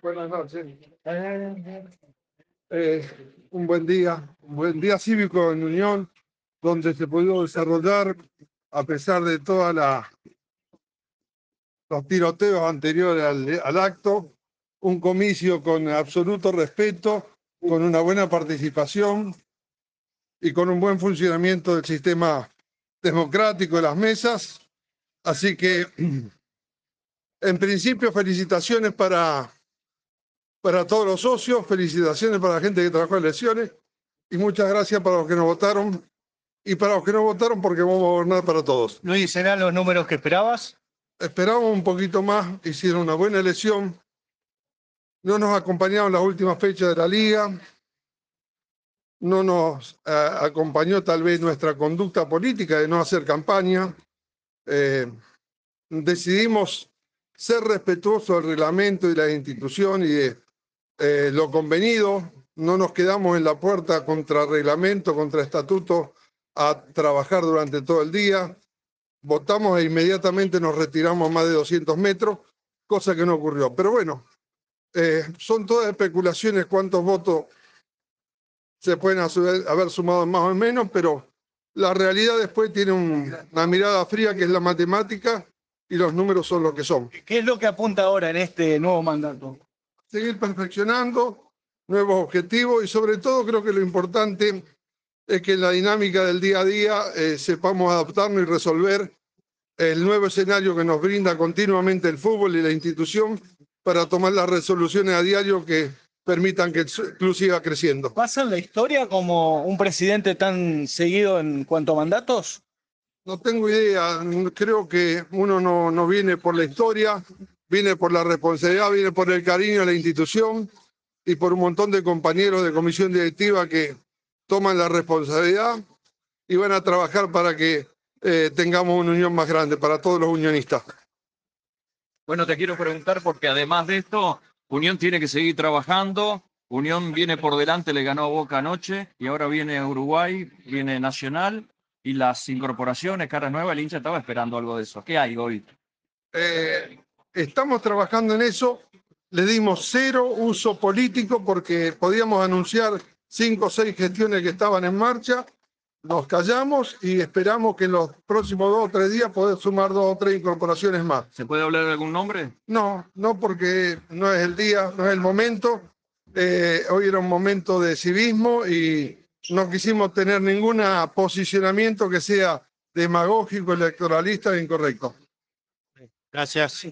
Buenas noches. Eh, un buen día, un buen día cívico en Unión, donde se pudo desarrollar, a pesar de todos los tiroteos anteriores al, al acto, un comicio con absoluto respeto, con una buena participación y con un buen funcionamiento del sistema democrático de las mesas. Así que, en principio, felicitaciones para para todos los socios, felicitaciones para la gente que trabajó en elecciones y muchas gracias para los que nos votaron y para los que no votaron porque vamos a gobernar para todos. Luis, ¿serán los números que esperabas? Esperábamos un poquito más, hicieron una buena elección, no nos acompañaron las últimas fechas de la liga, no nos eh, acompañó tal vez nuestra conducta política de no hacer campaña. Eh, decidimos ser respetuosos del reglamento y la institución y de eh, lo convenido, no nos quedamos en la puerta contra reglamento, contra estatuto, a trabajar durante todo el día. Votamos e inmediatamente nos retiramos más de 200 metros, cosa que no ocurrió. Pero bueno, eh, son todas especulaciones cuántos votos se pueden haber sumado más o menos, pero la realidad después tiene una mirada fría que es la matemática y los números son lo que son. ¿Qué es lo que apunta ahora en este nuevo mandato? seguir perfeccionando nuevos objetivos y sobre todo creo que lo importante es que en la dinámica del día a día eh, sepamos adaptarnos y resolver el nuevo escenario que nos brinda continuamente el fútbol y la institución para tomar las resoluciones a diario que permitan que el club siga creciendo. ¿Pasa en la historia como un presidente tan seguido en cuanto a mandatos? No tengo idea, creo que uno no, no viene por la historia, viene por la responsabilidad, viene por el cariño a la institución y por un montón de compañeros de comisión directiva que toman la responsabilidad y van a trabajar para que eh, tengamos una unión más grande para todos los unionistas. Bueno, te quiero preguntar porque además de esto, Unión tiene que seguir trabajando. Unión viene por delante, le ganó a Boca anoche y ahora viene Uruguay, viene Nacional y las incorporaciones, cara nueva, el hincha estaba esperando algo de eso. ¿Qué hay hoy? Eh, Estamos trabajando en eso. Le dimos cero uso político porque podíamos anunciar cinco o seis gestiones que estaban en marcha. Nos callamos y esperamos que en los próximos dos o tres días poder sumar dos o tres incorporaciones más. ¿Se puede hablar de algún nombre? No, no porque no es el día, no es el momento. Eh, hoy era un momento de civismo y no quisimos tener ningún posicionamiento que sea demagógico, electoralista e incorrecto. Gracias.